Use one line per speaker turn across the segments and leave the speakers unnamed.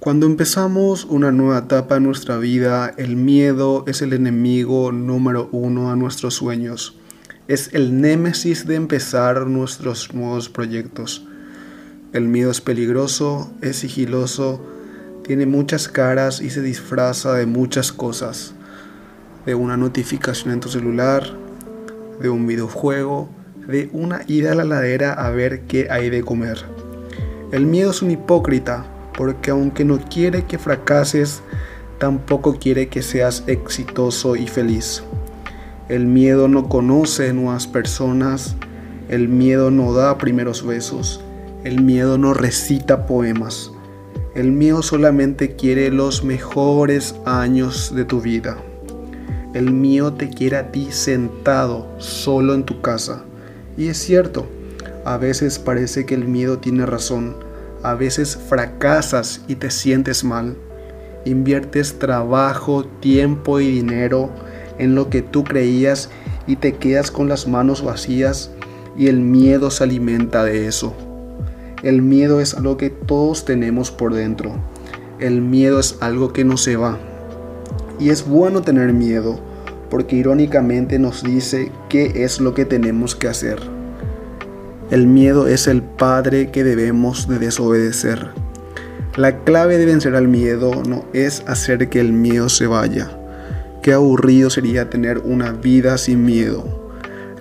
Cuando empezamos una nueva etapa en nuestra vida, el miedo es el enemigo número uno a nuestros sueños. Es el némesis de empezar nuestros nuevos proyectos. El miedo es peligroso, es sigiloso, tiene muchas caras y se disfraza de muchas cosas. De una notificación en tu celular, de un videojuego, de una ida a la ladera a ver qué hay de comer. El miedo es un hipócrita porque aunque no quiere que fracases, tampoco quiere que seas exitoso y feliz. El miedo no conoce nuevas personas, el miedo no da primeros besos, el miedo no recita poemas, el miedo solamente quiere los mejores años de tu vida. El miedo te quiere a ti sentado solo en tu casa. Y es cierto, a veces parece que el miedo tiene razón a veces fracasas y te sientes mal. Inviertes trabajo, tiempo y dinero en lo que tú creías y te quedas con las manos vacías y el miedo se alimenta de eso. El miedo es algo que todos tenemos por dentro. El miedo es algo que no se va. Y es bueno tener miedo porque irónicamente nos dice qué es lo que tenemos que hacer. El miedo es el padre que debemos de desobedecer. La clave de vencer al miedo no es hacer que el miedo se vaya. Qué aburrido sería tener una vida sin miedo.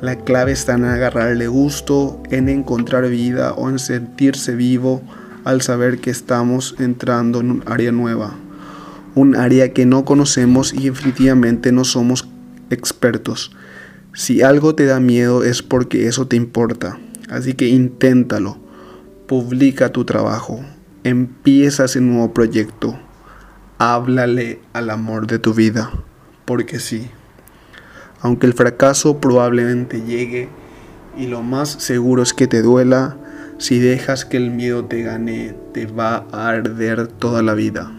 La clave está en agarrarle gusto, en encontrar vida o en sentirse vivo al saber que estamos entrando en un área nueva. Un área que no conocemos y definitivamente no somos expertos. Si algo te da miedo es porque eso te importa. Así que inténtalo. Publica tu trabajo. Empieza ese nuevo proyecto. Háblale al amor de tu vida. Porque sí. Aunque el fracaso probablemente llegue y lo más seguro es que te duela, si dejas que el miedo te gane, te va a arder toda la vida.